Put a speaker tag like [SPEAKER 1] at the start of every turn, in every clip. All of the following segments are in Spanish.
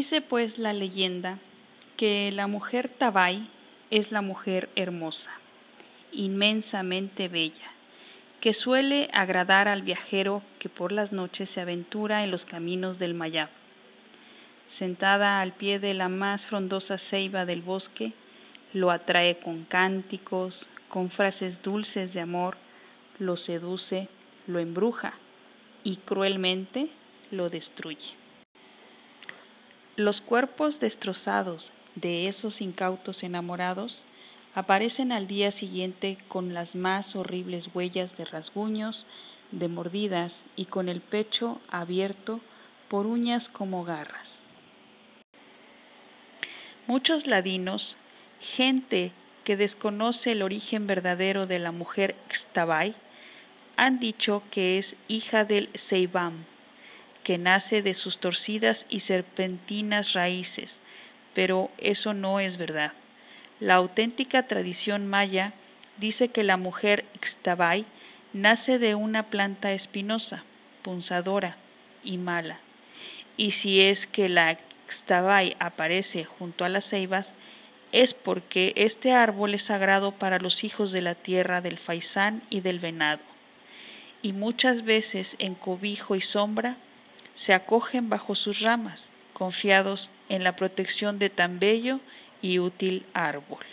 [SPEAKER 1] Dice pues la leyenda que la mujer Tabay es la mujer hermosa, inmensamente bella, que suele agradar al viajero que por las noches se aventura en los caminos del Mayab. Sentada al pie de la más frondosa ceiba del bosque, lo atrae con cánticos, con frases dulces de amor, lo seduce, lo embruja y cruelmente lo destruye. Los cuerpos destrozados de esos incautos enamorados aparecen al día siguiente con las más horribles huellas de rasguños, de mordidas y con el pecho abierto por uñas como garras. Muchos ladinos, gente que desconoce el origen verdadero de la mujer Xtabay, han dicho que es hija del Seibam, que nace de sus torcidas y serpentinas raíces, pero eso no es verdad. La auténtica tradición maya dice que la mujer Ixtabay nace de una planta espinosa, punzadora y mala. Y si es que la Ixtabay aparece junto a las ceibas, es porque este árbol es sagrado para los hijos de la tierra del faisán y del venado. Y muchas veces en cobijo y sombra se acogen bajo sus ramas, confiados en la protección de tan bello y útil árbol.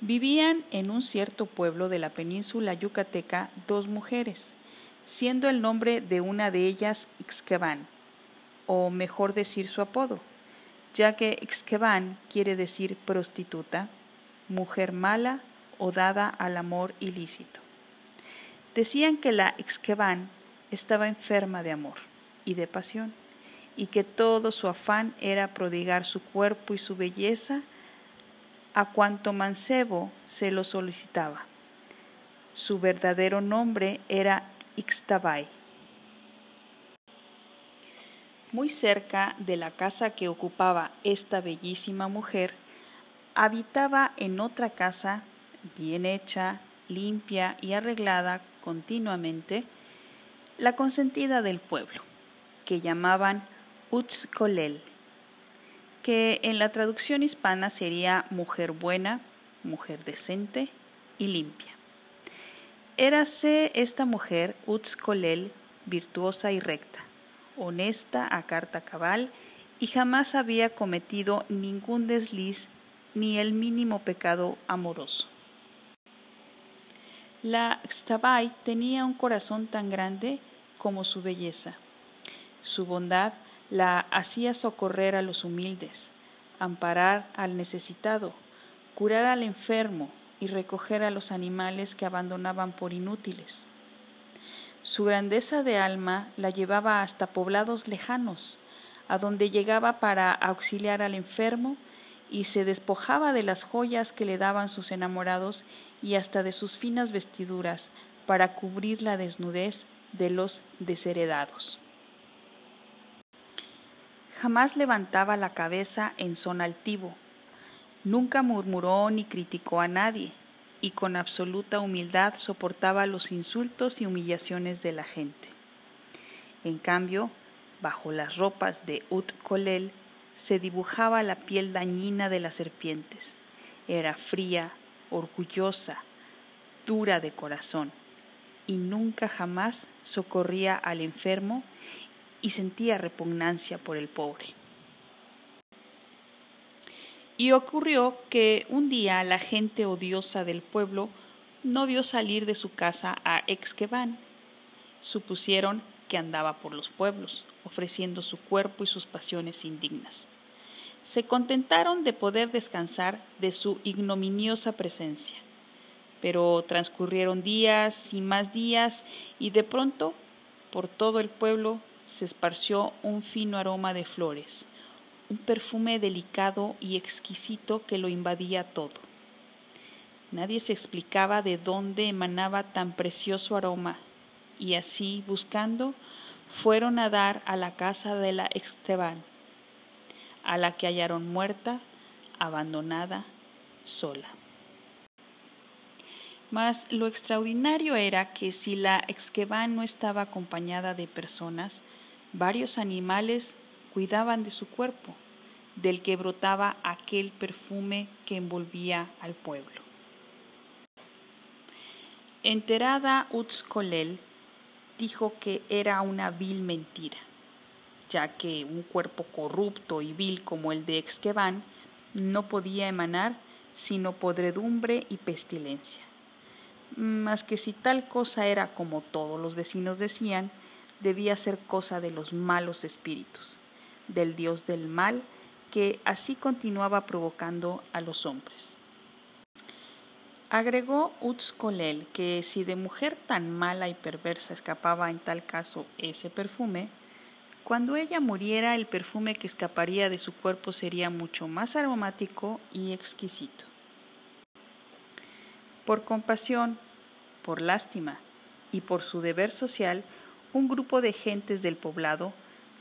[SPEAKER 1] Vivían en un cierto pueblo de la península yucateca dos mujeres, siendo el nombre de una de ellas Ixqueban, o mejor decir su apodo, ya que Ixqueban quiere decir prostituta, mujer mala o dada al amor ilícito. Decían que la Ixqueban estaba enferma de amor y de pasión y que todo su afán era prodigar su cuerpo y su belleza a cuanto mancebo se lo solicitaba. Su verdadero nombre era Ixtabay. Muy cerca de la casa que ocupaba esta bellísima mujer, habitaba en otra casa bien hecha, limpia y arreglada continuamente, la consentida del pueblo, que llamaban Utzkolel, que en la traducción hispana sería mujer buena, mujer decente y limpia. Érase esta mujer Utzkolel virtuosa y recta, honesta a carta cabal y jamás había cometido ningún desliz ni el mínimo pecado amoroso. La Xtabay tenía un corazón tan grande como su belleza. Su bondad la hacía socorrer a los humildes, amparar al necesitado, curar al enfermo y recoger a los animales que abandonaban por inútiles. Su grandeza de alma la llevaba hasta poblados lejanos, a donde llegaba para auxiliar al enfermo y se despojaba de las joyas que le daban sus enamorados y hasta de sus finas vestiduras para cubrir la desnudez de los desheredados. Jamás levantaba la cabeza en son altivo, nunca murmuró ni criticó a nadie, y con absoluta humildad soportaba los insultos y humillaciones de la gente. En cambio, bajo las ropas de Ut Kolel se dibujaba la piel dañina de las serpientes. Era fría, orgullosa, dura de corazón, y nunca jamás socorría al enfermo y sentía repugnancia por el pobre. Y ocurrió que un día la gente odiosa del pueblo no vio salir de su casa a Exqueban. Supusieron que andaba por los pueblos, ofreciendo su cuerpo y sus pasiones indignas. Se contentaron de poder descansar de su ignominiosa presencia. Pero transcurrieron días y más días y de pronto por todo el pueblo se esparció un fino aroma de flores, un perfume delicado y exquisito que lo invadía todo. Nadie se explicaba de dónde emanaba tan precioso aroma, y así, buscando, fueron a dar a la casa de la Esteban, a la que hallaron muerta, abandonada, sola. Mas lo extraordinario era que si la Exqueban no estaba acompañada de personas, varios animales cuidaban de su cuerpo, del que brotaba aquel perfume que envolvía al pueblo. Enterada Utzkolel dijo que era una vil mentira, ya que un cuerpo corrupto y vil como el de Exqueban no podía emanar sino podredumbre y pestilencia. Mas que si tal cosa era como todos los vecinos decían, debía ser cosa de los malos espíritus, del dios del mal, que así continuaba provocando a los hombres. Agregó Utzkolel que si de mujer tan mala y perversa escapaba en tal caso ese perfume, cuando ella muriera el perfume que escaparía de su cuerpo sería mucho más aromático y exquisito. Por compasión, por lástima y por su deber social, un grupo de gentes del poblado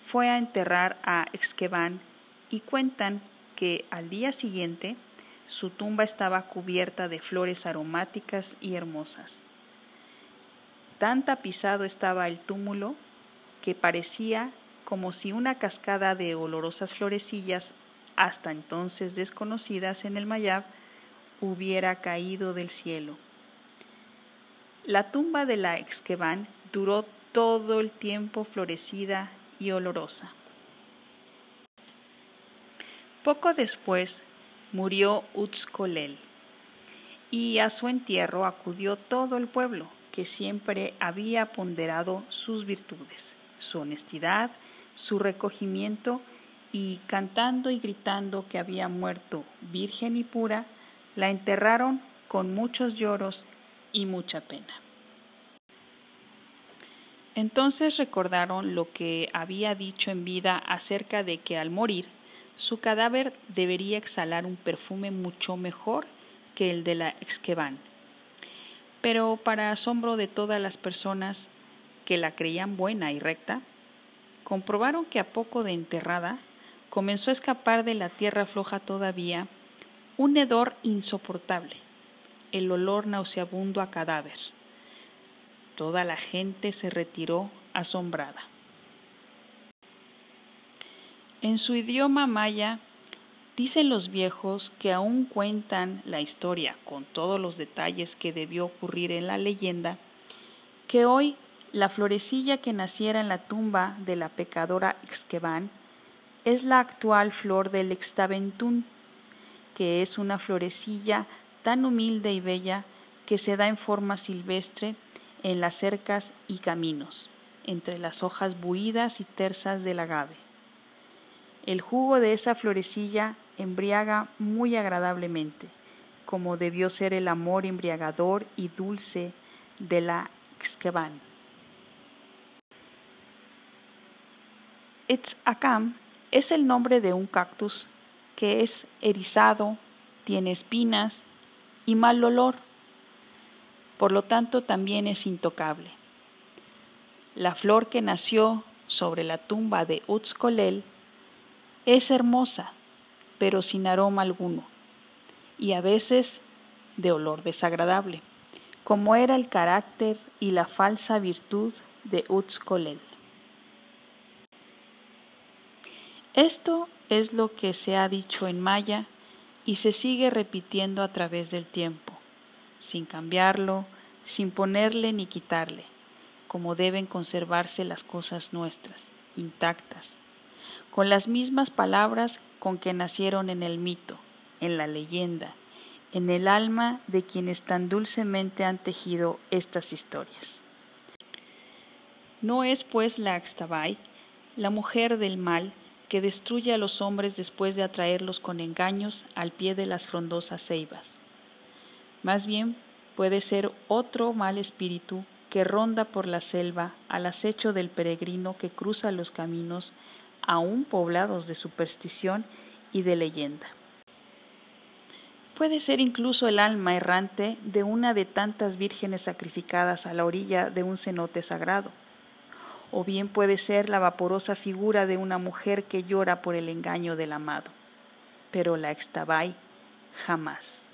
[SPEAKER 1] fue a enterrar a Exqueban y cuentan que al día siguiente su tumba estaba cubierta de flores aromáticas y hermosas. Tan tapizado estaba el túmulo que parecía como si una cascada de olorosas florecillas, hasta entonces desconocidas en el Mayab, hubiera caído del cielo. La tumba de la Exqueban duró todo el tiempo florecida y olorosa. Poco después murió Utzkolel, y a su entierro acudió todo el pueblo, que siempre había ponderado sus virtudes, su honestidad, su recogimiento, y cantando y gritando que había muerto virgen y pura, la enterraron con muchos lloros y mucha pena. Entonces recordaron lo que había dicho en vida acerca de que al morir su cadáver debería exhalar un perfume mucho mejor que el de la Exqueban. Pero para asombro de todas las personas que la creían buena y recta, comprobaron que a poco de enterrada comenzó a escapar de la tierra floja todavía un hedor insoportable, el olor nauseabundo a cadáver. Toda la gente se retiró asombrada. En su idioma maya, dicen los viejos que aún cuentan la historia con todos los detalles que debió ocurrir en la leyenda, que hoy la florecilla que naciera en la tumba de la pecadora Exqueban es la actual flor del extaventún, que es una florecilla tan humilde y bella que se da en forma silvestre en las cercas y caminos, entre las hojas buidas y tersas del agave. El jugo de esa florecilla embriaga muy agradablemente, como debió ser el amor embriagador y dulce de la Xqueban. Etzakam es el nombre de un cactus que es erizado, tiene espinas y mal olor, por lo tanto también es intocable. La flor que nació sobre la tumba de Utzkolel es hermosa, pero sin aroma alguno, y a veces de olor desagradable, como era el carácter y la falsa virtud de Utzkolel. Esto es lo que se ha dicho en maya y se sigue repitiendo a través del tiempo, sin cambiarlo, sin ponerle ni quitarle, como deben conservarse las cosas nuestras, intactas, con las mismas palabras con que nacieron en el mito, en la leyenda, en el alma de quienes tan dulcemente han tejido estas historias. No es pues la Axtabay, la mujer del mal, que destruye a los hombres después de atraerlos con engaños al pie de las frondosas ceibas. Más bien puede ser otro mal espíritu que ronda por la selva al acecho del peregrino que cruza los caminos aún poblados de superstición y de leyenda. Puede ser incluso el alma errante de una de tantas vírgenes sacrificadas a la orilla de un cenote sagrado, o bien puede ser la vaporosa figura de una mujer que llora por el engaño del amado, pero la extabay jamás.